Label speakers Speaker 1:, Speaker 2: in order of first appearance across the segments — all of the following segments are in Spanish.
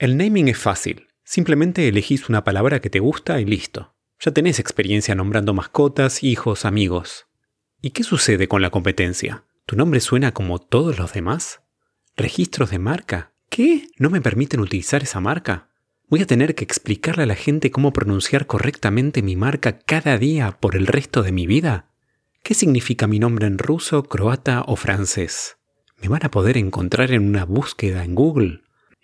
Speaker 1: El naming es fácil. Simplemente elegís una palabra que te gusta y listo. Ya tenés experiencia nombrando mascotas, hijos, amigos. ¿Y qué sucede con la competencia? ¿Tu nombre suena como todos los demás? ¿Registros de marca? ¿Qué? ¿No me permiten utilizar esa marca? ¿Voy a tener que explicarle a la gente cómo pronunciar correctamente mi marca cada día por el resto de mi vida? ¿Qué significa mi nombre en ruso, croata o francés? ¿Me van a poder encontrar en una búsqueda en Google?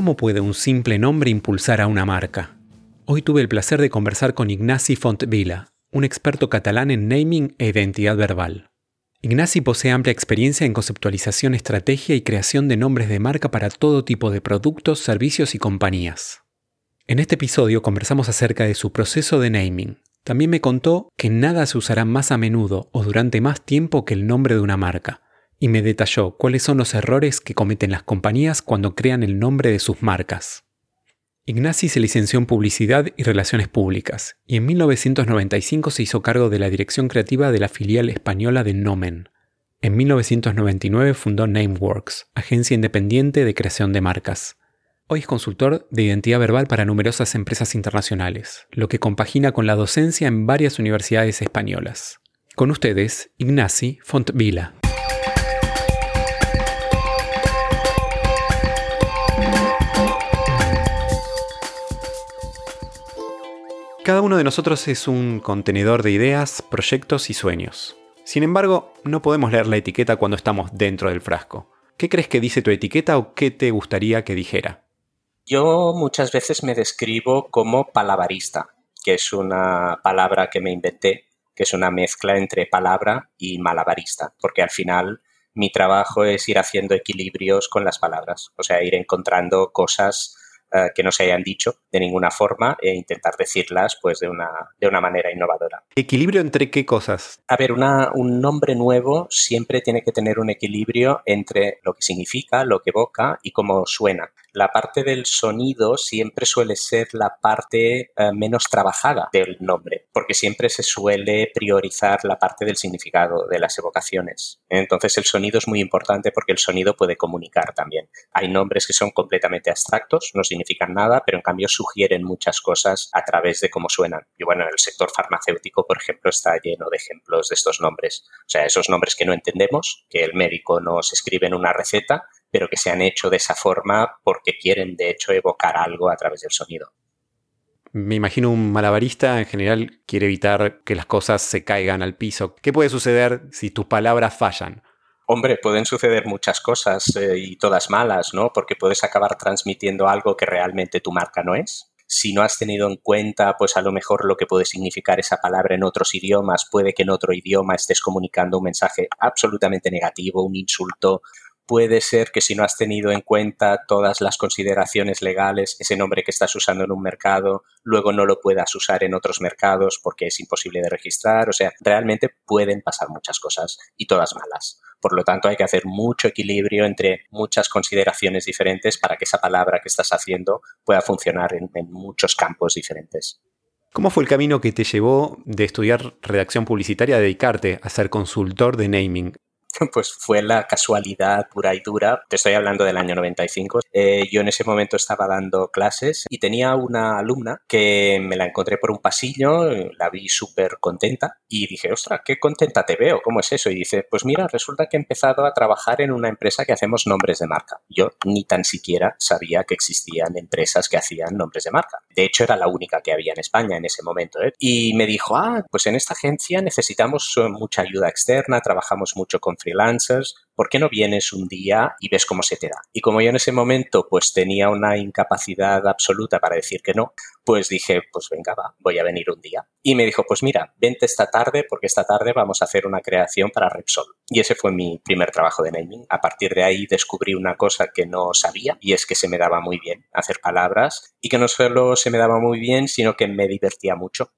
Speaker 1: ¿Cómo puede un simple nombre impulsar a una marca? Hoy tuve el placer de conversar con Ignasi Fontvila, un experto catalán en naming e identidad verbal. Ignasi posee amplia experiencia en conceptualización, estrategia y creación de nombres de marca para todo tipo de productos, servicios y compañías. En este episodio conversamos acerca de su proceso de naming. También me contó que nada se usará más a menudo o durante más tiempo que el nombre de una marca, y me detalló cuáles son los errores que cometen las compañías cuando crean el nombre de sus marcas. Ignasi se licenció en Publicidad y Relaciones Públicas y en 1995 se hizo cargo de la dirección creativa de la filial española de Nomen. En 1999 fundó Nameworks, agencia independiente de creación de marcas. Hoy es consultor de identidad verbal para numerosas empresas internacionales, lo que compagina con la docencia en varias universidades españolas. Con ustedes, Ignasi Fontvila. Cada uno de nosotros es un contenedor de ideas, proyectos y sueños. Sin embargo, no podemos leer la etiqueta cuando estamos dentro del frasco. ¿Qué crees que dice tu etiqueta o qué te gustaría que dijera?
Speaker 2: Yo muchas veces me describo como palabarista, que es una palabra que me inventé, que es una mezcla entre palabra y malabarista, porque al final mi trabajo es ir haciendo equilibrios con las palabras, o sea, ir encontrando cosas eh, que no se hayan dicho de ninguna forma e intentar decirlas pues de una, de una manera innovadora.
Speaker 1: ¿Equilibrio entre qué cosas?
Speaker 2: A ver, una, un nombre nuevo siempre tiene que tener un equilibrio entre lo que significa, lo que evoca y cómo suena la parte del sonido siempre suele ser la parte eh, menos trabajada del nombre, porque siempre se suele priorizar la parte del significado de las evocaciones. Entonces el sonido es muy importante porque el sonido puede comunicar también. Hay nombres que son completamente abstractos, no significan nada, pero en cambio sugieren muchas cosas a través de cómo suenan. Y bueno, el sector farmacéutico, por ejemplo, está lleno de ejemplos de estos nombres. O sea, esos nombres que no entendemos, que el médico nos escribe en una receta, pero que se han hecho de esa forma porque quieren, de hecho, evocar algo a través del sonido.
Speaker 1: Me imagino un malabarista en general quiere evitar que las cosas se caigan al piso. ¿Qué puede suceder si tus palabras fallan?
Speaker 2: Hombre, pueden suceder muchas cosas eh, y todas malas, ¿no? Porque puedes acabar transmitiendo algo que realmente tu marca no es. Si no has tenido en cuenta, pues a lo mejor lo que puede significar esa palabra en otros idiomas, puede que en otro idioma estés comunicando un mensaje absolutamente negativo, un insulto, puede ser que si no has tenido en cuenta todas las consideraciones legales, ese nombre que estás usando en un mercado, luego no lo puedas usar en otros mercados porque es imposible de registrar. O sea, realmente pueden pasar muchas cosas y todas malas. Por lo tanto, hay que hacer mucho equilibrio entre muchas consideraciones diferentes para que esa palabra que estás haciendo pueda funcionar en, muchos campos diferentes.
Speaker 1: ¿Cómo fue el camino que te llevó de estudiar redacción publicitaria a dedicarte a ser consultor de naming?
Speaker 2: pues fue la casualidad pura y dura. Te estoy hablando del año 95. Eh, yo en ese momento estaba dando clases y tenía una alumna que me la encontré por un pasillo, la vi súper contenta y dije, ostras, qué contenta te veo, ¿cómo es eso? Y dice, pues mira, resulta que he empezado a trabajar en una empresa que hacemos nombres de marca. Yo ni tan siquiera sabía que existían empresas que hacían nombres de marca. De hecho, era la única que había en España en ese momento. ¿eh? Y me dijo, ah, pues en esta agencia necesitamos mucha ayuda externa, trabajamos mucho con freelancers, ¿por qué no vienes un día y ves cómo se te da? Y como yo en ese momento pues tenía una incapacidad absoluta para decir que no, pues dije, pues venga, va, voy a venir un día. Y me dijo, pues mira, vente esta tarde porque esta tarde vamos a hacer una creación para Repsol. Y ese fue mi primer trabajo de naming. A partir de ahí descubrí una cosa que no sabía y es que se me daba muy bien hacer palabras y que no solo se me daba muy bien, sino que me divertía mucho.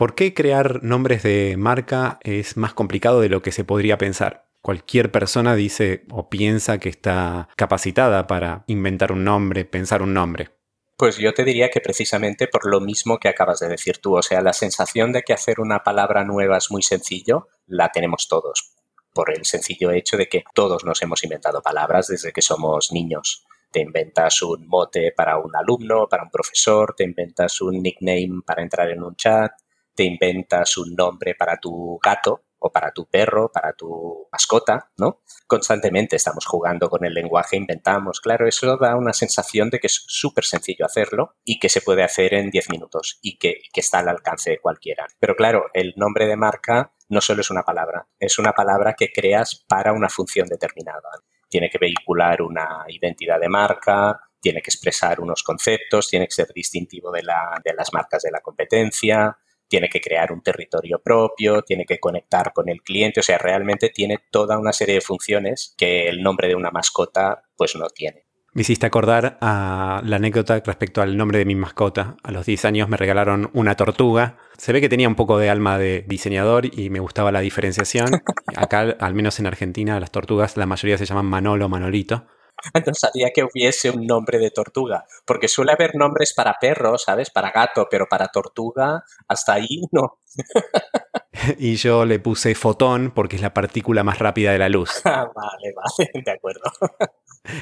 Speaker 1: ¿Por qué crear nombres de marca es más complicado de lo que se podría pensar? Cualquier persona dice o piensa que está capacitada para inventar un nombre, pensar un nombre.
Speaker 2: Pues yo te diría que precisamente por lo mismo que acabas de decir tú, o sea, la sensación de que hacer una palabra nueva es muy sencillo, la tenemos todos, por el sencillo hecho de que todos nos hemos inventado palabras desde que somos niños. Te inventas un mote para un alumno, para un profesor, te inventas un nickname para entrar en un chat, te inventas un nombre para tu gato, o para tu perro, para tu mascota, ¿no? Constantemente estamos jugando con el lenguaje, inventamos. Claro, eso da una sensación de que es súper sencillo hacerlo y que se puede hacer en 10 minutos y que, que está al alcance de cualquiera. Pero claro, el nombre de marca no solo es una palabra, es una palabra que creas para una función determinada. Tiene que vehicular una identidad de marca, tiene que expresar unos conceptos, tiene que ser distintivo de, la, de las marcas de la competencia, tiene que crear un territorio propio, tiene que conectar con el cliente, o sea, realmente tiene toda una serie de funciones que el nombre de una mascota pues no tiene.
Speaker 1: Me hiciste acordar a la anécdota respecto al nombre de mi mascota. A los 10 años me regalaron una tortuga. Se ve que tenía un poco de alma de diseñador y me gustaba la diferenciación. Acá, al menos en Argentina, las tortugas, la mayoría se llaman Manolo, Manolito.
Speaker 2: no sabía que hubiese un nombre de tortuga, porque suele haber nombres para perro, ¿sabes? Para gato, pero para tortuga, hasta ahí no.
Speaker 1: y yo le puse fotón porque es la partícula más rápida de la luz.
Speaker 2: Ah, vale, vale, de acuerdo.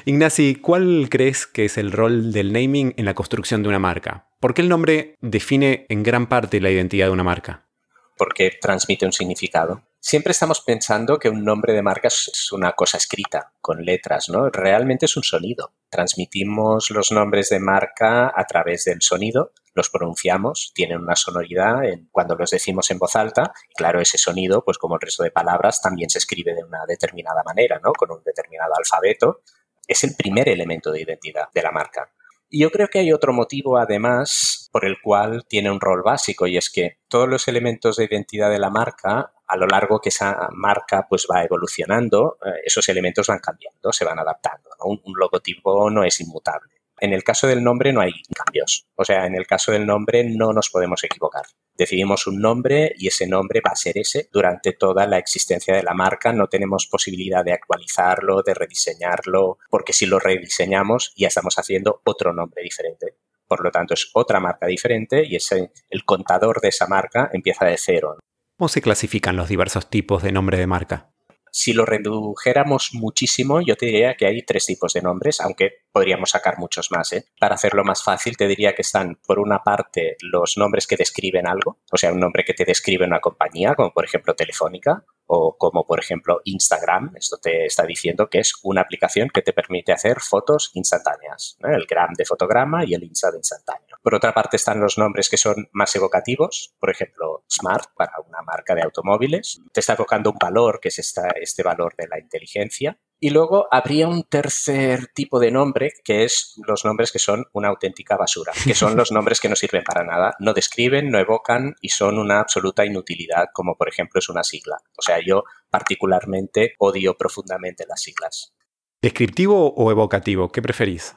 Speaker 1: Ignasi, ¿cuál crees que es el rol del naming en la construcción de una marca? ¿Por qué el nombre define en gran parte la identidad de una marca?
Speaker 2: Porque transmite un significado. Siempre estamos pensando que un nombre de marca es una cosa escrita, con letras, ¿no? Realmente es un sonido. Transmitimos los nombres de marca a través del sonido, los pronunciamos, tienen una sonoridad cuando los decimos en voz alta. Claro, ese sonido, pues como el resto de palabras, también se escribe de una determinada manera, ¿no? Con un determinado alfabeto. Es el primer elemento de identidad de la marca. Y yo creo que hay otro motivo, además, por el cual tiene un rol básico, y es que todos los elementos de identidad de la marca, a lo largo que esa marca pues va evolucionando, eh, esos elementos van cambiando, se van adaptando. un logotipo no es inmutable. En el caso del nombre no hay cambios. O sea, en el caso del nombre no nos podemos equivocar. Decidimos un nombre y ese nombre va a ser ese durante toda la existencia de la marca. No tenemos posibilidad de actualizarlo, de rediseñarlo, porque si lo rediseñamos ya estamos haciendo otro nombre diferente. Por lo tanto, es otra marca diferente y el contador de esa marca empieza de cero.
Speaker 1: ¿Cómo se clasifican los diversos tipos de nombre de marca?
Speaker 2: Si lo redujéramos muchísimo, yo te diría que hay tres tipos de nombres, aunque podríamos sacar muchos más. ¿eh? Para hacerlo más fácil, te diría que están, por una parte, los nombres que describen algo, o sea, un nombre que te describe una compañía, como por ejemplo Telefónica, o como por ejemplo Instagram. Esto te está diciendo que es una aplicación que te permite hacer fotos instantáneas, el gram de fotograma y el insta de instantáneo. Por otra parte están los nombres que son más evocativos, por ejemplo Smart para una marca de automóviles. Te está evocando un valor que es este valor de la inteligencia. Y luego habría un tercer tipo de nombre, que es los nombres que son una auténtica basura, que son los nombres que no sirven para nada, no describen, no evocan y son una absoluta inutilidad, como por ejemplo es una sigla. O sea, yo particularmente odio profundamente las siglas.
Speaker 1: ¿Descriptivo o evocativo? ¿Qué preferís?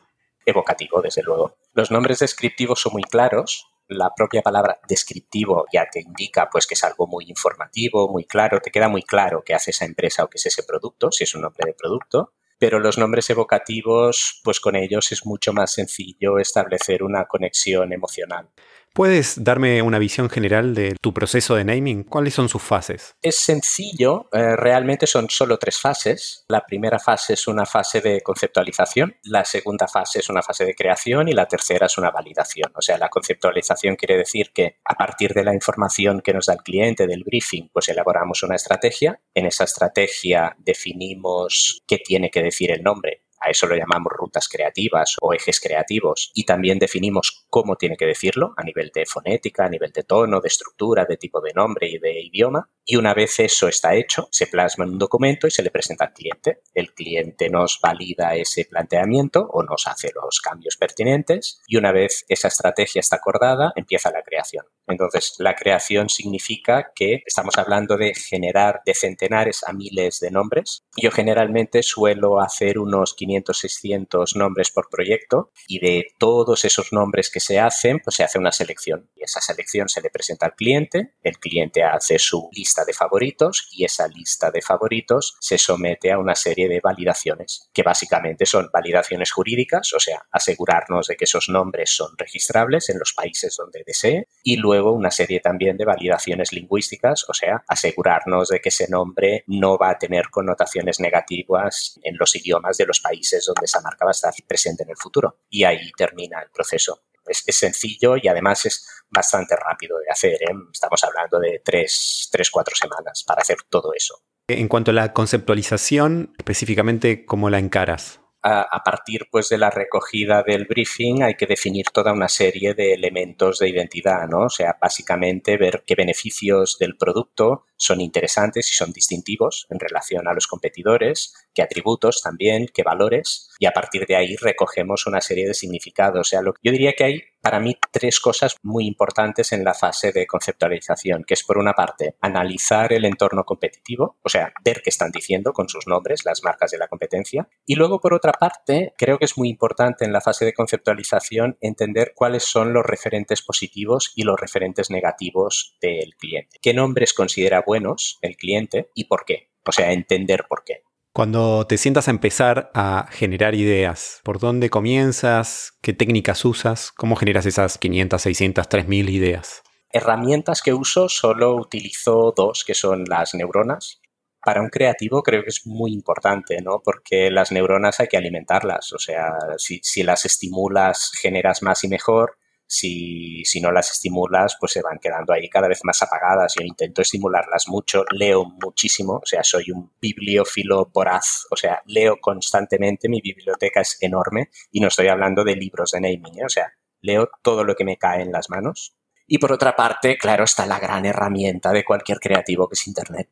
Speaker 2: Evocativo, desde luego. Los nombres descriptivos son muy claros, la propia palabra descriptivo ya te indica pues que es algo muy informativo, muy claro, te queda muy claro qué hace esa empresa o qué es ese producto, si es un nombre de producto, pero los nombres evocativos, pues con ellos es mucho más sencillo establecer una conexión emocional.
Speaker 1: ¿Puedes darme una visión general de tu proceso de naming? ¿Cuáles son sus fases?
Speaker 2: Es sencillo, eh, realmente son solo tres fases. La primera fase es una fase de conceptualización, la segunda fase es una fase de creación y la tercera es una validación. O sea, la conceptualización quiere decir que a partir de la información que nos da el cliente, del briefing, pues elaboramos una estrategia. En esa estrategia definimos qué tiene que decir el nombre A eso lo llamamos rutas creativas o ejes creativos. Y también definimos cómo tiene que decirlo a nivel de fonética, a nivel de tono, de estructura, de tipo de nombre y de idioma. Y una vez eso está hecho, se plasma en un documento y se le presenta al cliente. El cliente nos valida ese planteamiento o nos hace los cambios pertinentes. Y una vez esa estrategia está acordada, empieza la creación. Entonces, la creación significa que estamos hablando de generar de centenares a miles de nombres. Yo generalmente suelo hacer unos 500, 600 nombres por proyecto y de todos esos nombres que se hacen, pues se hace una selección. Y esa selección se le presenta al cliente, el cliente hace su lista de favoritos y esa lista de favoritos se somete a una serie de validaciones, que básicamente son validaciones jurídicas, o sea, asegurarnos de que esos nombres son registrables en los países donde desee, y luego una serie también de validaciones lingüísticas, o sea, asegurarnos de que ese nombre no va a tener connotaciones negativas en los idiomas de los países donde esa marca va a estar presente en el futuro. Y ahí termina el proceso. Es, sencillo y además es bastante rápido de hacer. ¿eh? Estamos hablando de tres, tres, cuatro semanas para hacer todo eso.
Speaker 1: En cuanto a la conceptualización, específicamente, ¿cómo la encaras?
Speaker 2: a, partir pues de la recogida del briefing hay que definir toda una serie de elementos de identidad, ¿no? O sea, básicamente ver qué beneficios del producto son interesantes y son distintivos en relación a los competidores, qué atributos también, qué valores, y a partir de ahí recogemos una serie de significados. O sea, lo, yo diría que hay para mí tres cosas muy importantes en la fase de conceptualización, que es por una parte analizar el entorno competitivo, o sea, ver qué están diciendo con sus nombres las marcas de la competencia, y luego por otra parte, creo que es muy importante en la fase de conceptualización entender cuáles son los referentes positivos y los referentes negativos del cliente. ¿Qué nombres considera buenos el cliente y por qué. O sea, entender por qué.
Speaker 1: Cuando te sientas a empezar a generar ideas, ¿por dónde comienzas? ¿Qué técnicas usas? ¿Cómo generas esas 500, 600, 3000 ideas?
Speaker 2: Herramientas que uso, solo utilizo dos, que son las neuronas. Para un creativo creo que es muy importante, ¿no? Porque las neuronas hay que alimentarlas. O sea, si, si las estimulas, generas más y mejor si, si, no las estimulas, pues se van quedando ahí cada vez más apagadas. Yo intento estimularlas mucho, leo muchísimo, o sea, soy un bibliófilo voraz, o sea, leo constantemente, mi biblioteca es enorme y no estoy hablando de libros de naming, ¿eh? o sea, leo todo lo que me cae en las manos. Y por otra parte, claro, está la gran herramienta de cualquier creativo que es Internet.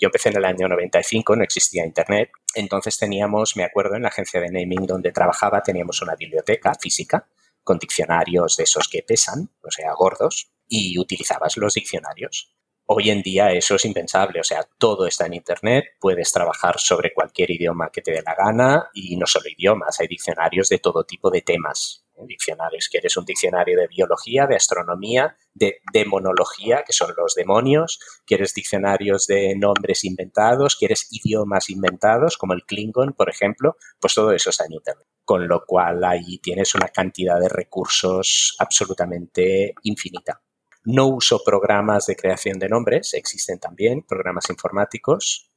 Speaker 2: Yo empecé en el año 95, no existía Internet, entonces teníamos, me acuerdo, en la agencia de naming donde trabajaba, teníamos una biblioteca física con diccionarios de esos que pesan, o sea, gordos, y utilizabas los diccionarios. Hoy en día eso es impensable, o sea, todo está en Internet, puedes trabajar sobre cualquier idioma que te dé la gana y no solo idiomas, hay diccionarios de todo tipo de temas. Diccionarios, quieres un diccionario de biología, de astronomía, de demonología, que son los demonios, quieres diccionarios de nombres inventados, quieres idiomas inventados, como el Klingon, por ejemplo, pues todo eso está en Internet con lo cual ahí tienes una cantidad de recursos absolutamente infinita. No uso programas de creación de nombres, existen también programas informáticos,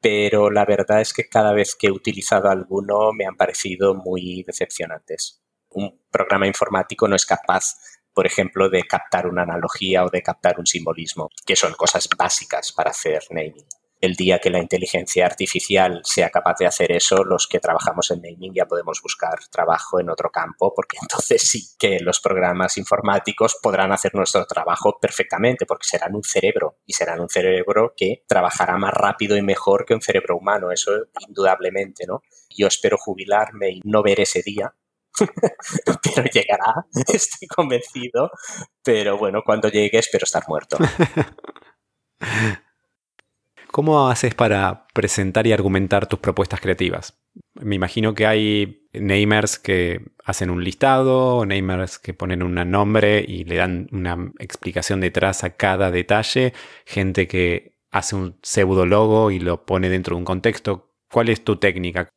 Speaker 2: pero la verdad es que cada vez que he utilizado alguno me han parecido muy decepcionantes. Un programa informático no es capaz, por ejemplo, de captar una analogía o de captar un simbolismo, que son cosas básicas para hacer naming el día que la inteligencia artificial sea capaz de hacer eso, los que trabajamos en naming ya podemos buscar trabajo en otro campo, porque entonces sí que los programas informáticos podrán hacer nuestro trabajo perfectamente, porque serán un cerebro y serán un cerebro que trabajará más rápido y mejor que un cerebro humano, eso indudablemente, ¿no? Yo espero jubilarme y no ver ese día, pero llegará, estoy convencido, pero bueno, cuando llegue espero estar muerto.
Speaker 1: ¿Cómo haces para presentar y argumentar tus propuestas creativas? Me imagino que hay namers que hacen un listado, namers que ponen un nombre y le dan una explicación detrás a cada detalle, gente que hace un pseudo logo y lo pone dentro de un contexto. ¿Cuál es tu técnica?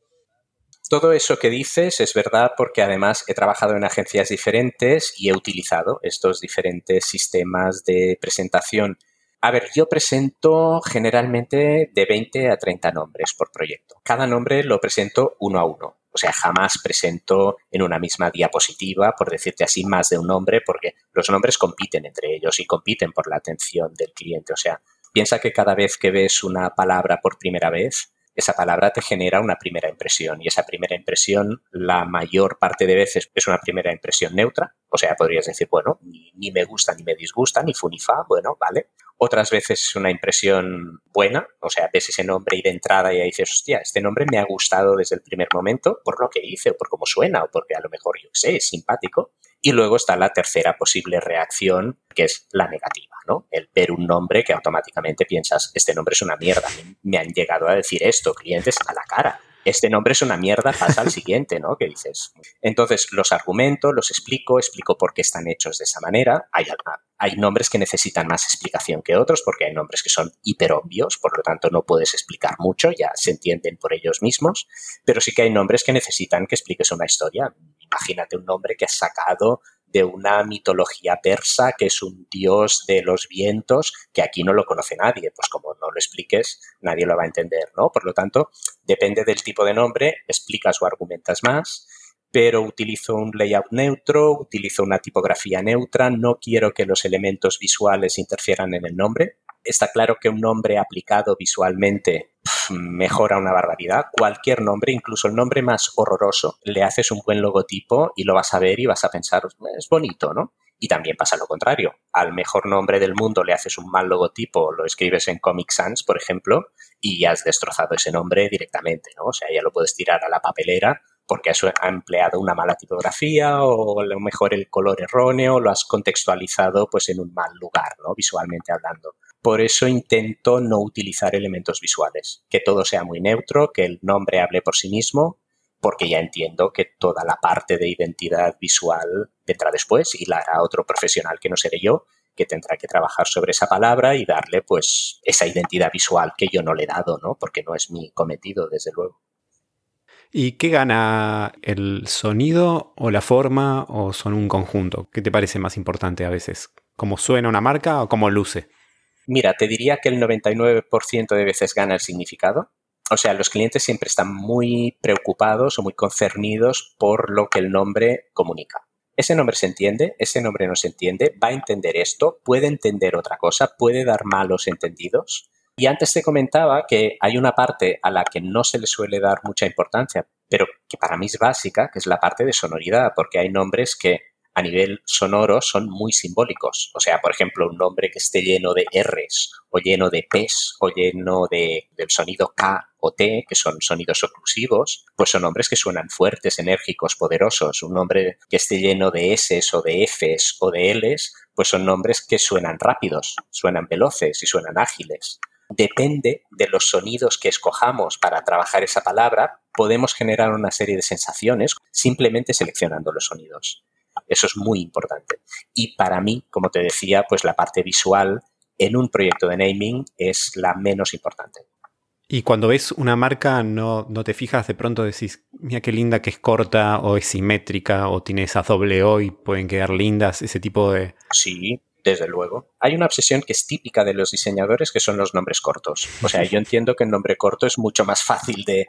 Speaker 2: Todo eso que dices es verdad porque además he trabajado en agencias diferentes y he utilizado estos diferentes sistemas de presentación a ver, yo presento generalmente de 20 a 30 nombres por proyecto. Cada nombre lo presento uno a uno. O sea, jamás presento en una misma diapositiva, por decirte así, más de un nombre, porque los nombres compiten entre ellos y compiten por la atención del cliente. O sea, piensa que cada vez que ves una palabra por primera vez, esa palabra te genera una primera impresión y esa primera impresión la mayor parte de veces es una primera impresión neutra, o sea, podrías decir, bueno, ni, me gusta ni me disgusta, ni fu ni fa, bueno, vale. Otras veces es una impresión buena, o sea, ves ese nombre y de entrada y dices, hostia, este nombre me ha gustado desde el primer momento por lo que dice o por cómo suena o porque a lo mejor, yo sé, es simpático. Y luego está la tercera posible reacción, que es la negativa, ¿no? El ver un nombre que automáticamente piensas, este nombre es una mierda, me han llegado a decir esto, clientes a la cara este nombre es una mierda, pasa al siguiente, ¿no? Que dices. Entonces, los argumento, los explico, explico por qué están hechos de esa manera. Hay, hay nombres que necesitan más explicación que otros, porque hay nombres que son hiper obvios, por lo tanto no puedes explicar mucho, ya se entienden por ellos mismos, pero sí que hay nombres que necesitan que expliques una historia. Imagínate un nombre que has sacado de una mitología persa que es un dios de los vientos que aquí no lo conoce nadie. Pues como no lo expliques, nadie lo va a entender, ¿no? Por lo tanto, depende del tipo de nombre, explicas o argumentas más pero utilizo un layout neutro, utilizo una tipografía neutra, no quiero que los elementos visuales interfieran en el nombre. Está claro que un nombre aplicado visualmente mejora una barbaridad. Cualquier nombre, incluso el nombre más horroroso, le haces un buen logotipo y lo vas a ver y vas a pensar, es bonito, ¿no? Y también pasa lo contrario. Al mejor nombre del mundo le haces un mal logotipo, lo escribes en Comic Sans, por ejemplo, y has destrozado ese nombre directamente, ¿no? O sea, ya lo puedes tirar a la papelera porque has empleado una mala tipografía o a lo mejor el color erróneo, lo has contextualizado pues en un mal lugar, ¿no? Visualmente hablando. Por eso intento no utilizar elementos visuales, que todo sea muy neutro, que el nombre hable por sí mismo, porque ya entiendo que toda la parte de identidad visual vendrá después y la hará otro profesional que no seré yo, que tendrá que trabajar sobre esa palabra y darle pues esa identidad visual que yo no le he dado, ¿no? Porque no es mi cometido, desde luego.
Speaker 1: ¿Y qué gana el sonido o la forma o son un conjunto? ¿Qué te parece más importante a veces? ¿Cómo suena una marca o cómo luce?
Speaker 2: Mira, te diría que el 99% de veces gana el significado. O sea, los clientes siempre están muy preocupados o muy concernidos por lo que el nombre comunica. Ese nombre se entiende, ese nombre no se entiende, va a entender esto, puede entender otra cosa, puede dar malos entendidos. Y antes te comentaba que hay una parte a la que no se le suele dar mucha importancia, pero que para mí es básica, que es la parte de sonoridad, porque hay nombres que a nivel sonoro son muy simbólicos. O sea, por ejemplo, un nombre que esté lleno de Rs o lleno de Ps o lleno de, del sonido K o T, que son sonidos oclusivos, pues son nombres que suenan fuertes, enérgicos, poderosos. Un nombre que esté lleno de S o de Fs o de Ls, pues son nombres que suenan rápidos, suenan veloces y suenan ágiles. Depende de los sonidos que escojamos para trabajar esa palabra, podemos generar una serie de sensaciones simplemente seleccionando los sonidos. Eso es muy importante. Y para mí, como te decía, pues la parte visual en un proyecto de naming es la menos importante.
Speaker 1: Y cuando ves una marca, no, no te fijas, de pronto decís, mira qué linda que es corta o es simétrica o tiene esa doble O y pueden quedar lindas, ese tipo de...
Speaker 2: Sí, desde luego. Hay una obsesión que es típica de los diseñadores que son los nombres cortos. O sea, yo entiendo que el nombre corto es mucho más fácil de,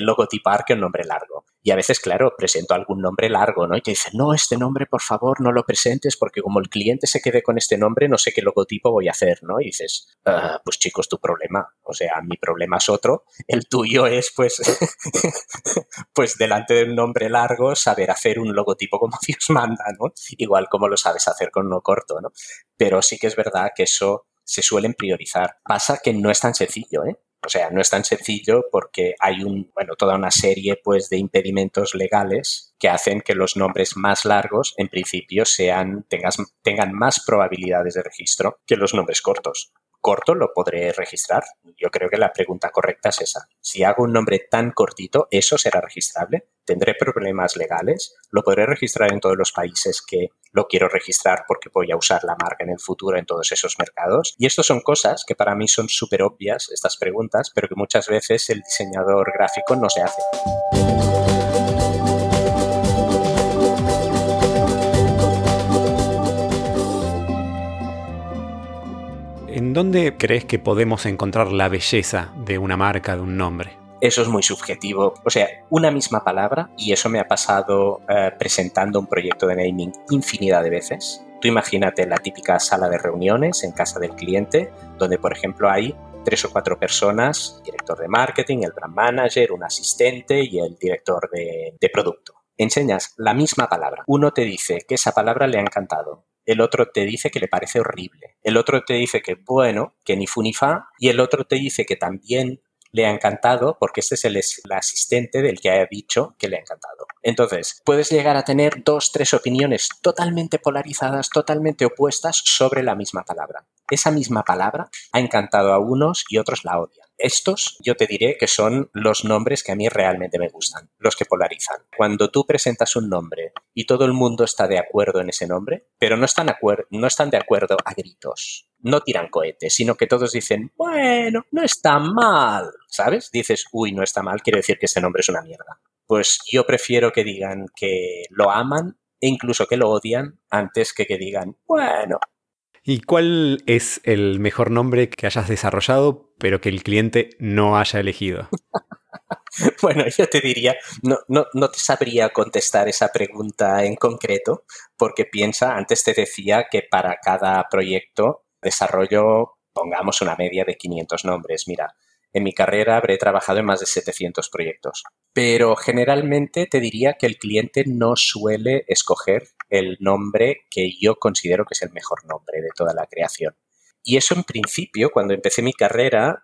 Speaker 2: logotipar que el nombre largo. Y a veces, claro, presento algún nombre largo, ¿no? Y te dicen, no, este nombre, por favor, no lo presentes porque como el cliente se quede con este nombre, no sé qué logotipo voy a hacer, ¿no? Y dices, ah, pues chicos, tu problema. O sea, mi problema es otro. El tuyo es, pues, pues delante de un nombre largo, saber hacer un logotipo como Dios manda, ¿no? Igual como lo sabes hacer con uno corto, ¿no? Pero sí que es verdad que eso se suelen priorizar. Pasa que no es tan sencillo, ¿eh? O sea, no es tan sencillo porque hay un, bueno, toda una serie pues de impedimentos legales que hacen que los nombres más largos en principio sean, tengan más probabilidades de registro que los nombres cortos corto lo podré registrar. Yo creo que la pregunta correcta es esa. Si hago un nombre tan cortito, ¿eso será registrable? ¿Tendré problemas legales? ¿Lo podré registrar en todos los países que lo quiero registrar porque voy a usar la marca en el futuro en todos esos mercados? Y estas son cosas que para mí son súper obvias, estas preguntas, pero que muchas veces el diseñador gráfico no se hace.
Speaker 1: ¿En dónde crees que podemos encontrar la belleza de una marca, de un nombre?
Speaker 2: Eso es muy subjetivo. O sea, una misma palabra, y eso me ha pasado eh, presentando un proyecto de naming infinidad de veces. Tú imagínate la típica sala de reuniones en casa del cliente, donde por ejemplo hay tres o cuatro personas, director de marketing, el brand manager, un asistente y el director de producto. Enseñas la misma palabra. Uno te dice que esa palabra le ha encantado, el otro te dice que le parece horrible, el otro te dice que bueno, que ni fu ni fa, y el otro te dice que también le ha encantado porque este es el, asistente del que ha dicho que le ha encantado. Entonces, puedes llegar a tener dos, tres opiniones totalmente polarizadas, totalmente opuestas sobre la misma palabra. Esa misma palabra ha encantado a unos y otros la odian. Estos yo te diré que son los nombres que a mí realmente me gustan, los que polarizan. Cuando tú presentas un nombre y todo el mundo está de acuerdo en ese nombre, pero no están, de acuerdo a gritos, no tiran cohetes, sino que todos dicen, bueno, no está mal, ¿sabes? Dices, uy, no está mal, quiere decir que este nombre es una mierda. Pues yo prefiero que digan que lo aman e incluso que lo odian antes que que digan, bueno,
Speaker 1: ¿Y cuál es el mejor nombre que hayas desarrollado, pero que el cliente no haya elegido?
Speaker 2: bueno, yo te diría, no, no, no, te sabría contestar esa pregunta en concreto, porque piensa, antes te decía que para cada proyecto desarrollo, pongamos una media de 500 nombres. Mira, en mi carrera habré trabajado en más de 700 proyectos, pero generalmente te diría que el cliente no suele escoger el nombre que yo considero que es el mejor nombre de toda la creación. Y eso en principio, cuando empecé mi carrera,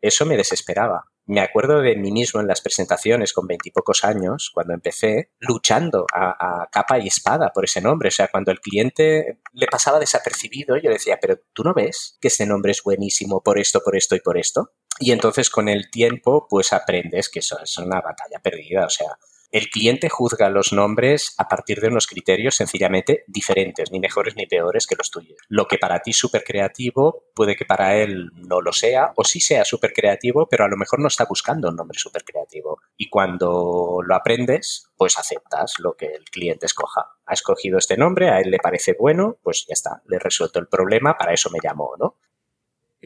Speaker 2: eso me desesperaba. Me acuerdo de mí mismo en las presentaciones con veintipocos años, cuando empecé, luchando a, capa y espada por ese nombre. O sea, cuando el cliente le pasaba desapercibido, yo decía, pero tú no ves que ese nombre es buenísimo por esto, por esto y por esto. Y entonces con el tiempo, pues aprendes que eso es una batalla perdida. O sea, el cliente juzga los nombres a partir de unos criterios sencillamente diferentes, ni mejores ni peores que los tuyos. Lo que para ti es súper creativo puede que para él no lo sea, o sí sea súper creativo, pero a lo mejor no está buscando un nombre súper creativo. Y cuando lo aprendes, pues aceptas lo que el cliente escoja. Ha escogido este nombre, a él le parece bueno, pues ya está, le he resuelto el problema, para eso me llamó, ¿no?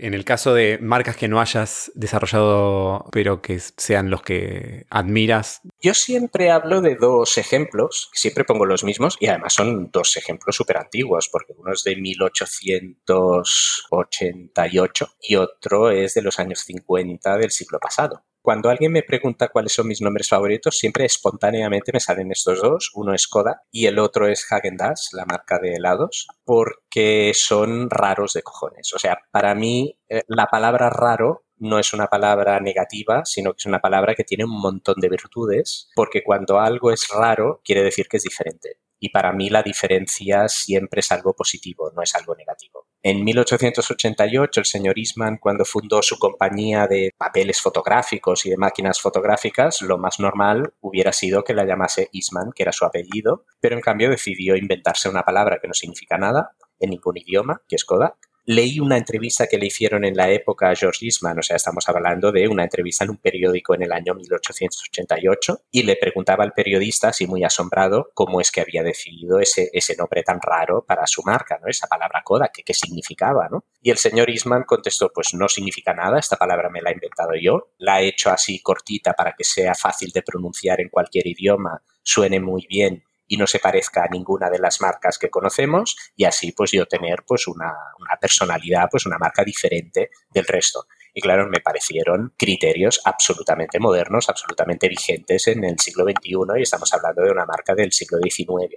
Speaker 1: En el caso de marcas que no hayas desarrollado, pero que sean los que admiras.
Speaker 2: Yo siempre hablo de dos ejemplos, siempre pongo los mismos, y además son dos ejemplos súper antiguos, porque uno es de 1888 y otro es de los años 50 del siglo pasado. Cuando alguien me pregunta cuáles son mis nombres favoritos, siempre espontáneamente me salen estos dos. Uno es Kodak y el otro es Hagen Dazs, la marca de helados, porque son raros de cojones. O sea, para mí eh, la palabra raro no es una palabra negativa, sino que es una palabra que tiene un montón de virtudes, porque cuando algo es raro, quiere decir que es diferente. Y para mí la diferencia siempre es algo positivo, no es algo negativo. En 1888, el señor Eastman, cuando fundó su compañía de papeles fotográficos y de máquinas fotográficas, lo más normal hubiera sido que la llamase Eastman, que era su apellido, pero en cambio decidió inventarse una palabra que no significa nada en ningún idioma, que es Kodak, Leí una entrevista que le hicieron en la época a George Eastman, o sea, estamos hablando de una entrevista en un periódico en el año 1888, y le preguntaba al periodista, así muy asombrado, cómo es que había decidido ese, nombre tan raro para su marca, ¿no? Esa palabra Kodak, ¿qué, qué significaba, ¿no? Y el señor Eastman contestó, pues no significa nada, esta palabra me la he inventado yo, la he hecho así cortita para que sea fácil de pronunciar en cualquier idioma, suene muy bien y no se parezca a ninguna de las marcas que conocemos y así pues yo tener pues una, personalidad, pues una marca diferente del resto. Y claro, me parecieron criterios absolutamente modernos, absolutamente vigentes en el siglo XXI y estamos hablando de una marca del siglo XIX.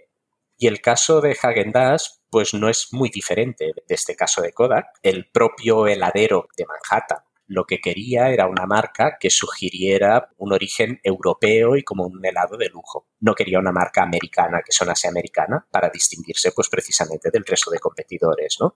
Speaker 2: Y el caso de Hagen Dazs, pues no es muy diferente de este caso de Kodak. El propio heladero de Manhattan lo que quería era una marca que sugiriera un origen europeo y como un helado de lujo. No quería una marca americana que sonase americana para distinguirse pues precisamente del resto de competidores, ¿no?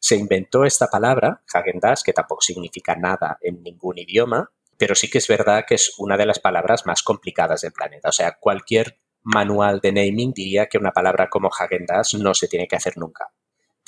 Speaker 2: Se inventó esta palabra, hagen que tampoco significa nada en ningún idioma, pero sí que es verdad que es una de las palabras más complicadas del planeta. O sea, cualquier manual de naming diría que una palabra como hagen no se tiene que hacer nunca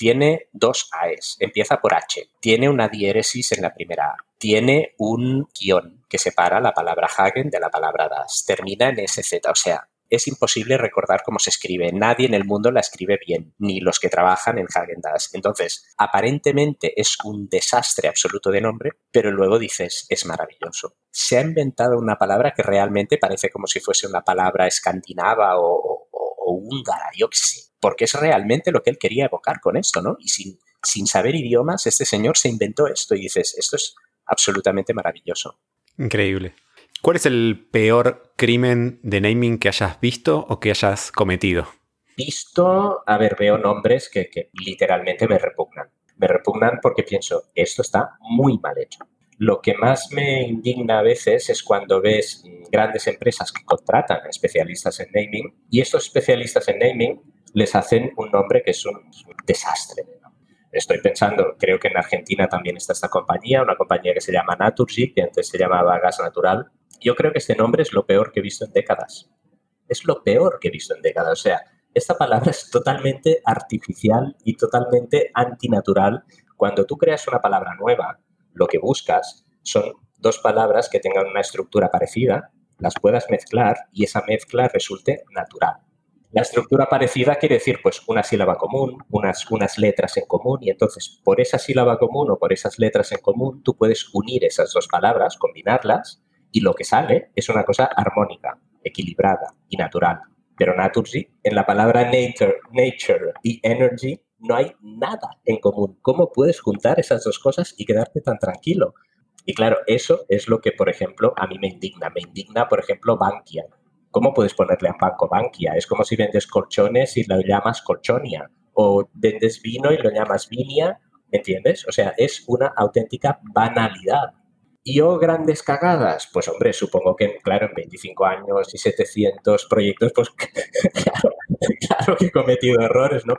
Speaker 2: tiene dos AES, empieza por H, tiene una diéresis en la primera A, tiene un guion que separa la palabra Hagen de la palabra Das, termina en SZ, o sea, es imposible recordar cómo se escribe. Nadie en el mundo la escribe bien, ni los que trabajan en Hagen Das. Entonces, aparentemente es un desastre absoluto de nombre, pero luego dices, es maravilloso. Se ha inventado una palabra que realmente parece como si fuese una palabra escandinava o, o húngara, yo qué sé porque es realmente lo que él quería evocar con esto, ¿no? Y sin, sin saber idiomas, este señor se inventó esto y dices, esto es absolutamente maravilloso.
Speaker 1: Increíble. ¿Cuál es el peor crimen de naming que hayas visto o que hayas cometido?
Speaker 2: Visto, a ver, veo nombres que, que literalmente me repugnan. Me repugnan porque pienso, esto está muy mal hecho. Lo que más me indigna a veces es cuando ves grandes empresas que contratan especialistas en naming y estos especialistas en naming les hacen un nombre que es un, desastre. Estoy pensando, creo que en Argentina también está esta compañía, una compañía que se llama Naturgy, que antes se llamaba Gas Natural. Yo creo que este nombre es lo peor que he visto en décadas. Es lo peor que he visto en décadas. O sea, esta palabra es totalmente artificial y totalmente antinatural. Cuando tú creas una palabra nueva, lo que buscas son dos palabras que tengan una estructura parecida, las puedas mezclar y esa mezcla resulte natural. La estructura parecida quiere decir pues una sílaba común, unas, unas letras en común y entonces por esa sílaba común o por esas letras en común tú puedes unir esas dos palabras, combinarlas y lo que sale es una cosa armónica, equilibrada y natural. Pero naturgy, en la palabra nature, nature y energy no hay nada en común. ¿Cómo puedes juntar esas dos cosas y quedarte tan tranquilo? Y claro, eso es lo que, por ejemplo, a mí me indigna. Me indigna, por ejemplo, Bankia. ¿Cómo puedes ponerle a banco Bankia? Es como si vendes colchones y lo llamas colchonia. O vendes vino y lo llamas vinia. ¿Entiendes? O sea, es una auténtica banalidad. ¿Y yo grandes cagadas? Pues hombre, supongo que, claro, en 25 años y 700 proyectos, pues claro, claro que he cometido errores, ¿no?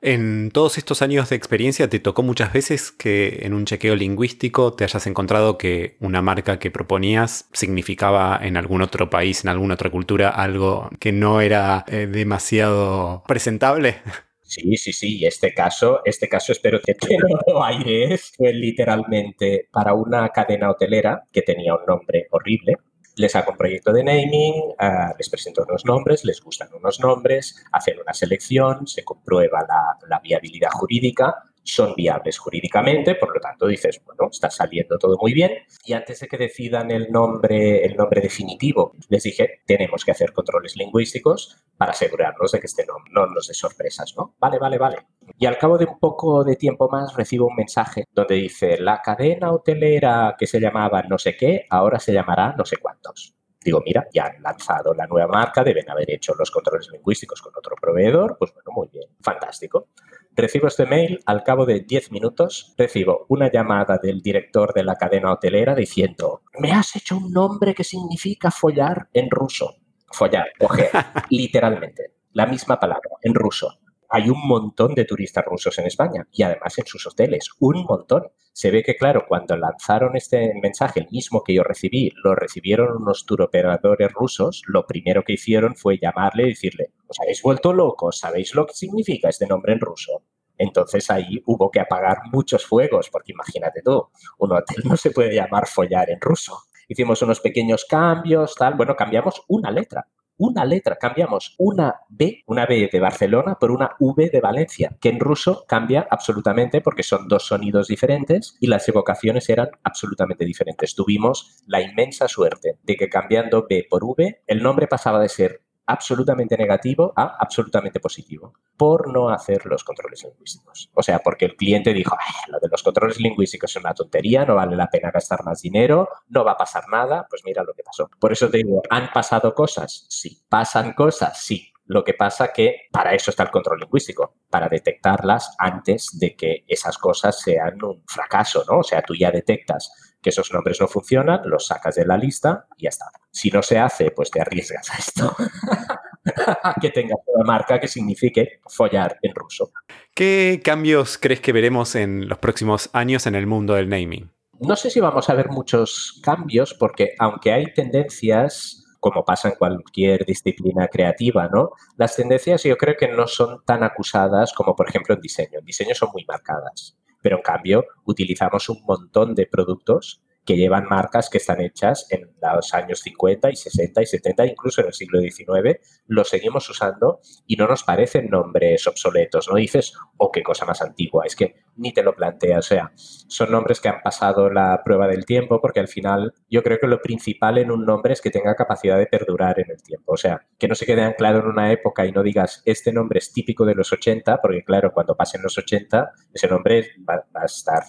Speaker 1: En todos estos años de experiencia, ¿te tocó muchas veces que en un chequeo lingüístico te hayas encontrado que una marca que proponías significaba en algún otro país, en alguna otra cultura, algo que no era eh, demasiado presentable?
Speaker 2: Sí, sí, sí. Este caso, este caso espero que no lo aires. Fue literalmente para una cadena hotelera que tenía un nombre horrible les hago un proyecto de naming, ah, les presento unos nombres, les gustan unos nombres, hacen una selección, se comprueba la, la viabilidad jurídica son viables jurídicamente, por lo tanto dices, bueno, está saliendo todo muy bien. Y antes de que decidan el nombre, el nombre definitivo, les dije, tenemos que hacer controles lingüísticos para asegurarnos de que este nombre no nos dé sorpresas, ¿no? Vale, vale, vale. Y al cabo de un poco de tiempo más recibo un mensaje donde dice, la cadena hotelera que se llamaba no sé qué, ahora se llamará no sé cuántos. Digo, mira, ya han lanzado la nueva marca, deben haber hecho los controles lingüísticos con otro proveedor, pues bueno, muy bien, fantástico. Recibo este mail, al cabo de 10 minutos recibo una llamada del director de la cadena hotelera diciendo, me has hecho un nombre que significa follar en ruso. Follar, coger, literalmente, la misma palabra, en ruso hay un montón de turistas rusos en España y además en sus hoteles, un montón. Se ve que, claro, cuando lanzaron este mensaje, el mismo que yo recibí, lo recibieron unos turoperadores rusos, lo primero que hicieron fue llamarle y decirle, os habéis vuelto locos, ¿sabéis lo que significa este nombre en ruso? Entonces ahí hubo que apagar muchos fuegos, porque imagínate tú, un hotel no se puede llamar follar en ruso. Hicimos unos pequeños cambios, tal, bueno, cambiamos una letra una letra, cambiamos una B, una B de Barcelona por una V de Valencia, que en ruso cambia absolutamente porque son dos sonidos diferentes y las evocaciones eran absolutamente diferentes. Tuvimos la inmensa suerte de que cambiando B por V, el nombre pasaba de ser absolutamente negativo a absolutamente positivo por no hacer los controles lingüísticos. O sea, porque el cliente dijo, lo de los controles lingüísticos es una tontería, no vale la pena gastar más dinero, no va a pasar nada, pues mira lo que pasó. Por eso te digo, ¿han pasado cosas? Sí. ¿Pasan cosas? Sí. Lo que pasa que para eso está el control lingüístico, para detectarlas antes de que esas cosas sean un fracaso, ¿no? O sea, tú ya detectas que esos nombres no funcionan, los sacas de la lista y ya está. Si no se hace, pues te arriesgas a esto. que tenga una marca que signifique follar en ruso.
Speaker 1: ¿Qué cambios crees que veremos en los próximos años en el mundo del naming?
Speaker 2: No sé si vamos a ver muchos cambios porque aunque hay tendencias como pasa en cualquier disciplina creativa, ¿no? Las tendencias yo creo que no son tan acusadas como por ejemplo en diseño. En diseño son muy marcadas pero en cambio utilizamos un montón de productos que llevan marcas que están hechas en los años 50 y 60 y 70, incluso en el siglo XIX, los seguimos usando y no nos parecen nombres obsoletos. No dices, oh, qué cosa más antigua, es que ni te lo planteas. O sea, son nombres que han pasado la prueba del tiempo porque al final yo creo que lo principal en un nombre es que tenga capacidad de perdurar en el tiempo. O sea, que no se quede anclado en una época y no digas, este nombre es típico de los 80, porque claro, cuando pasen los 80, ese nombre va a estar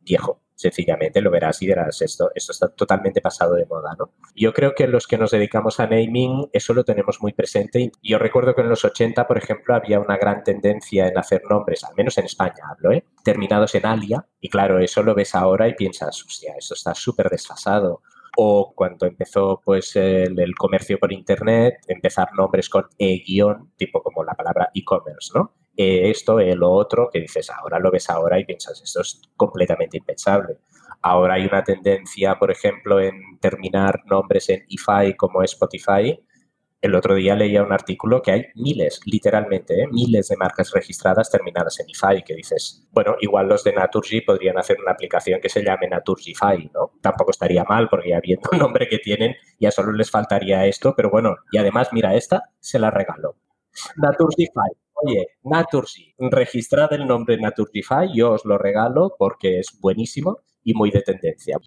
Speaker 2: viejo sencillamente lo verás y dirás, esto, esto está totalmente pasado de moda, ¿no? Yo creo que los que nos dedicamos a naming, eso lo tenemos muy presente. Yo recuerdo que en los 80, por ejemplo, había una gran tendencia en hacer nombres, al menos en España hablo, ¿eh? terminados en alia, y claro, eso lo ves ahora y piensas, hostia, esto está súper desfasado o cuando empezó pues el, comercio por internet, empezar nombres con e-guión, tipo como la palabra e-commerce, ¿no? Eh, esto, lo otro, que dices, ahora lo ves ahora y piensas, esto es completamente impensable. Ahora hay una tendencia, por ejemplo, en terminar nombres en IFI como Spotify. El otro día leía un artículo que hay miles, literalmente, ¿eh? miles de marcas registradas terminadas en IFI, que dices, bueno, igual los de Naturgy podrían hacer una aplicación que se llame Naturgify, ¿no? Tampoco estaría mal, porque ya viendo el nombre que tienen, ya solo les faltaría esto, pero bueno, y además, mira, esta se la regalo. Naturgify Oye, Naturgy, registrad el nombre Naturgify, yo os lo regalo porque es buenísimo y muy de tendencia.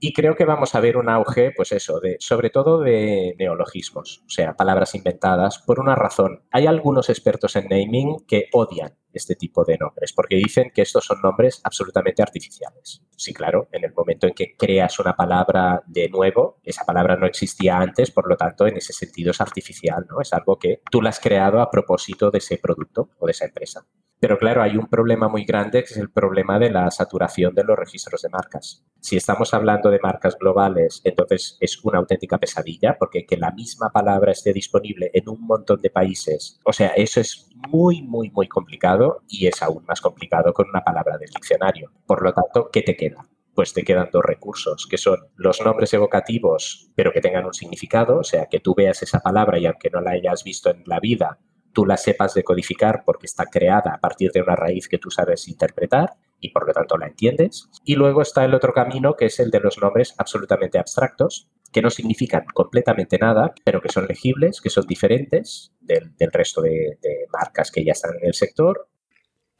Speaker 2: Y creo que vamos a ver un auge, pues eso, de, sobre todo de neologismos, o sea, palabras inventadas, por una razón. Hay algunos expertos en naming que odian este tipo de nombres, porque dicen que estos son nombres absolutamente artificiales. Sí, claro, en el momento en que creas una palabra de nuevo, esa palabra no existía antes, por lo tanto, en ese sentido es artificial, ¿no? Es algo que tú la has creado a propósito de ese producto o de esa empresa. Pero claro, hay un problema muy grande que es el problema de la saturación de los registros de marcas. Si estamos hablando de marcas globales, entonces es una auténtica pesadilla porque que la misma palabra esté disponible en un montón de países, o sea, eso es muy, muy, muy complicado y es aún más complicado con una palabra del diccionario. Por lo tanto, ¿qué te queda? Pues te quedan dos recursos, que son los nombres evocativos, pero que tengan un significado, o sea, que tú veas esa palabra y aunque no la hayas visto en la vida, tú la sepas decodificar porque está creada a partir de una raíz que tú sabes interpretar y por lo tanto la entiendes. Y luego está el otro camino que es el de los nombres absolutamente abstractos, que no significan completamente nada, pero que son legibles, que son diferentes del, resto de marcas que ya están en el sector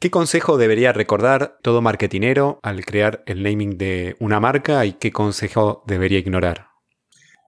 Speaker 1: ¿Qué consejo debería recordar todo marketinero al crear el naming de una marca y qué consejo debería ignorar?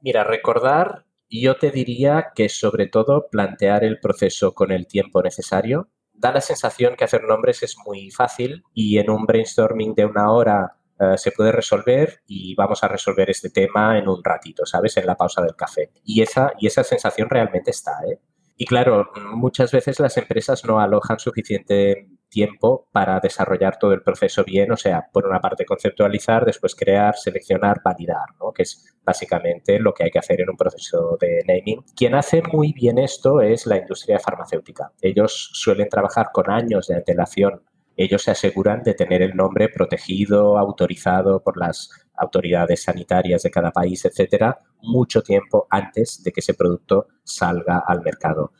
Speaker 2: Mira, recordar yo te diría que sobre todo plantear el proceso con el tiempo necesario. Da la sensación que hacer nombres es muy fácil y en un brainstorming de una hora uh, se puede resolver y vamos a resolver este tema en un ratito, ¿sabes? En la pausa del café. Y esa, y esa sensación realmente está, ¿eh? Y claro, muchas veces las empresas no alojan suficiente tiempo para desarrollar todo el proceso bien, o sea, por una parte conceptualizar, después crear, seleccionar, validar, ¿no? que es básicamente lo que hay que hacer en un proceso de naming. Quien hace muy bien esto es la industria farmacéutica. Ellos suelen trabajar con años de antelación. Ellos se aseguran de tener el nombre protegido, autorizado por las autoridades sanitarias de cada país, etcétera, mucho tiempo antes de que ese producto salga al mercado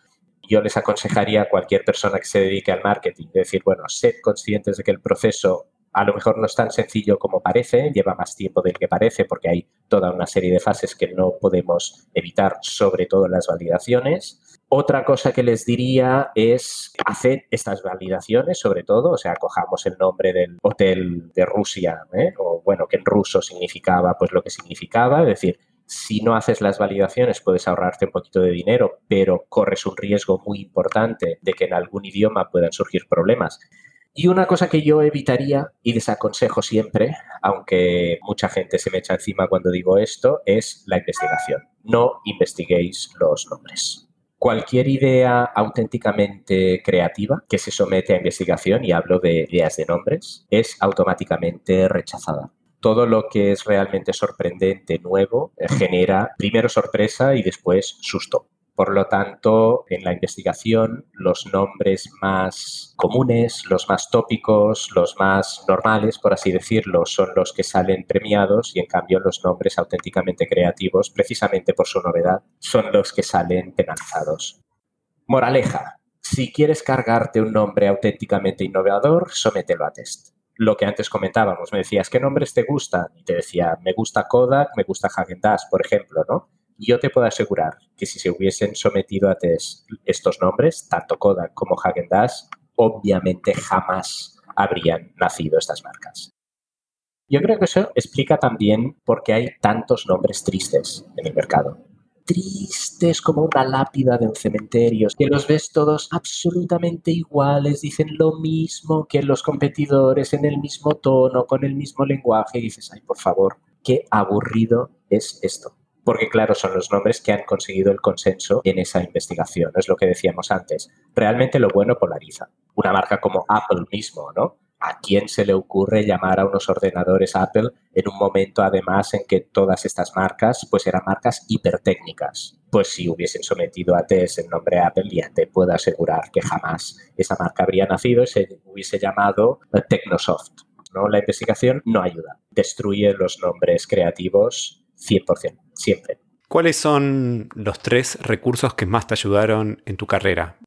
Speaker 2: yo les aconsejaría a cualquier persona que se dedique al marketing decir, bueno, sed conscientes de que el proceso a lo mejor no es tan sencillo como parece, lleva más tiempo del que parece porque hay toda una serie de fases que no podemos evitar, sobre todo en las validaciones. Otra cosa que les diría es hacer estas validaciones, sobre todo, o sea, cojamos el nombre del hotel de Rusia, ¿eh? o bueno, que en ruso significaba pues lo que significaba, es decir, si no haces las validaciones puedes ahorrarte un poquito de dinero, pero corres un riesgo muy importante de que en algún idioma puedan surgir problemas. Y una cosa que yo evitaría y desaconsejo siempre, aunque mucha gente se me echa encima cuando digo esto, es la investigación. No investiguéis los nombres. Cualquier idea auténticamente creativa que se somete a investigación, y hablo de ideas de nombres, es automáticamente rechazada todo lo que es realmente sorprendente, nuevo, eh, genera primero sorpresa y después susto. Por lo tanto, en la investigación, los nombres más comunes, los más tópicos, los más normales, por así decirlo, son los que salen premiados y en cambio los nombres auténticamente creativos, precisamente por su novedad, son los que salen penalizados. Moraleja. Si quieres cargarte un nombre auténticamente innovador, somételo a test lo que antes comentábamos. Me decías, ¿qué nombres te gustan? Y te decía, me gusta Kodak, me gusta Hagen Dazs, por ejemplo, ¿no? Y yo te puedo asegurar que si se hubiesen sometido a test estos nombres, tanto Kodak como Hagen Dazs, obviamente jamás habrían nacido estas marcas. Yo creo que eso explica también por qué hay tantos nombres tristes en el mercado. Tristes como una lápida de un cementerio, que los ves todos absolutamente iguales, dicen lo mismo que los competidores, en el mismo tono, con el mismo lenguaje, y dices, ay, por favor, qué aburrido es esto porque claro, son los nombres que han conseguido el consenso en esa investigación. Es lo que decíamos antes. Realmente lo bueno polariza. Una marca como Apple mismo, ¿no? ¿A quién se le ocurre llamar a unos ordenadores Apple en un momento además en que todas estas marcas pues eran marcas hipertécnicas? Pues si hubiesen sometido a test el nombre Apple ya te puedo asegurar que jamás esa marca habría nacido y se hubiese llamado Technosoft. ¿no? La investigación no ayuda, destruye los nombres creativos 100%, siempre.
Speaker 1: ¿Cuáles son los tres recursos que más te ayudaron en tu carrera?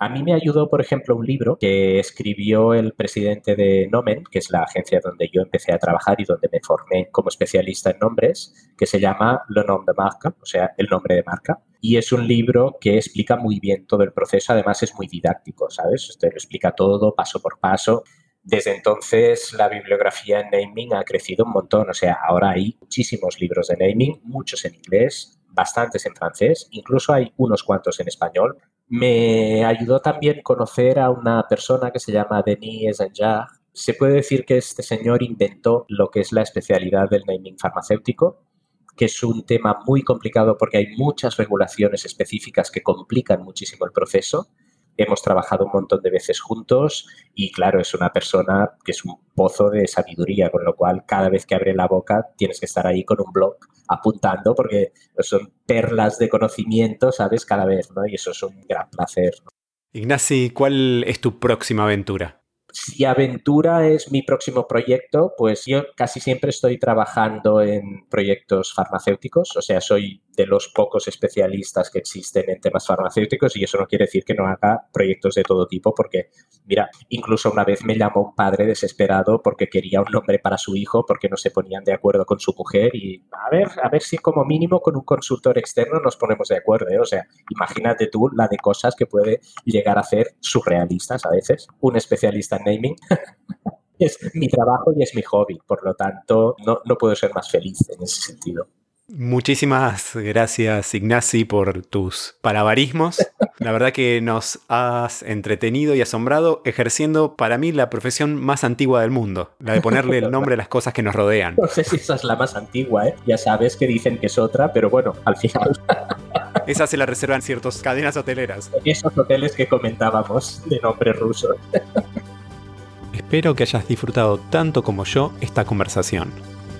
Speaker 2: A mí me ayudó, por ejemplo, un libro que escribió el presidente de Nomen, que es la agencia donde yo empecé a trabajar y donde me formé como especialista en nombres, que se llama Le nom de marca, o sea, el nombre de marca. Y es un libro que explica muy bien todo el proceso, además es muy didáctico, ¿sabes? Usted lo explica todo paso por paso desde entonces la bibliografía en naming ha crecido un montón, o sea, ahora hay muchísimos libros de naming, muchos en inglés, bastantes en francés, incluso hay unos cuantos en español. Me ayudó también conocer a una persona que se llama Denis Zanjar. Se puede decir que este señor inventó lo que es la especialidad del naming farmacéutico, que es un tema muy complicado porque hay muchas regulaciones específicas que complican muchísimo el proceso hemos trabajado un montón de veces juntos y claro, es una persona que es un pozo de sabiduría, con lo cual cada vez que abre la boca tienes que estar ahí con un blog apuntando porque son perlas de conocimiento, ¿sabes? Cada vez, ¿no? Y eso es un gran placer.
Speaker 1: Ignacy, ¿cuál es tu próxima aventura?
Speaker 2: Si aventura es mi próximo proyecto, pues yo casi siempre estoy trabajando en proyectos farmacéuticos, o sea, soy de los pocos especialistas que existen en temas farmacéuticos y eso no quiere decir que no haga proyectos de todo tipo porque, mira, incluso una vez me llamó un padre desesperado porque quería un nombre para su hijo porque no se ponían de acuerdo con su mujer y a ver, a ver si como mínimo con un consultor externo nos ponemos de acuerdo, ¿eh? o sea, imagínate tú la de cosas que puede llegar a hacer surrealistas a veces, un especialista en naming. es mi trabajo y es mi hobby, por lo tanto no, no puedo ser más feliz en ese sentido.
Speaker 1: Muchísimas gracias Ignacy por tus palabarismos. La verdad que nos has entretenido y asombrado ejerciendo para mí la profesión más antigua del mundo, la de ponerle el nombre a las cosas que nos rodean.
Speaker 2: No sé si esa es la más antigua, ¿eh? ya sabes que dicen que es otra, pero bueno, al final...
Speaker 1: Esa se la reservan ciertas cadenas hoteleras.
Speaker 2: Esos hoteles que comentábamos de nombre ruso.
Speaker 1: Espero que hayas disfrutado tanto como yo esta conversación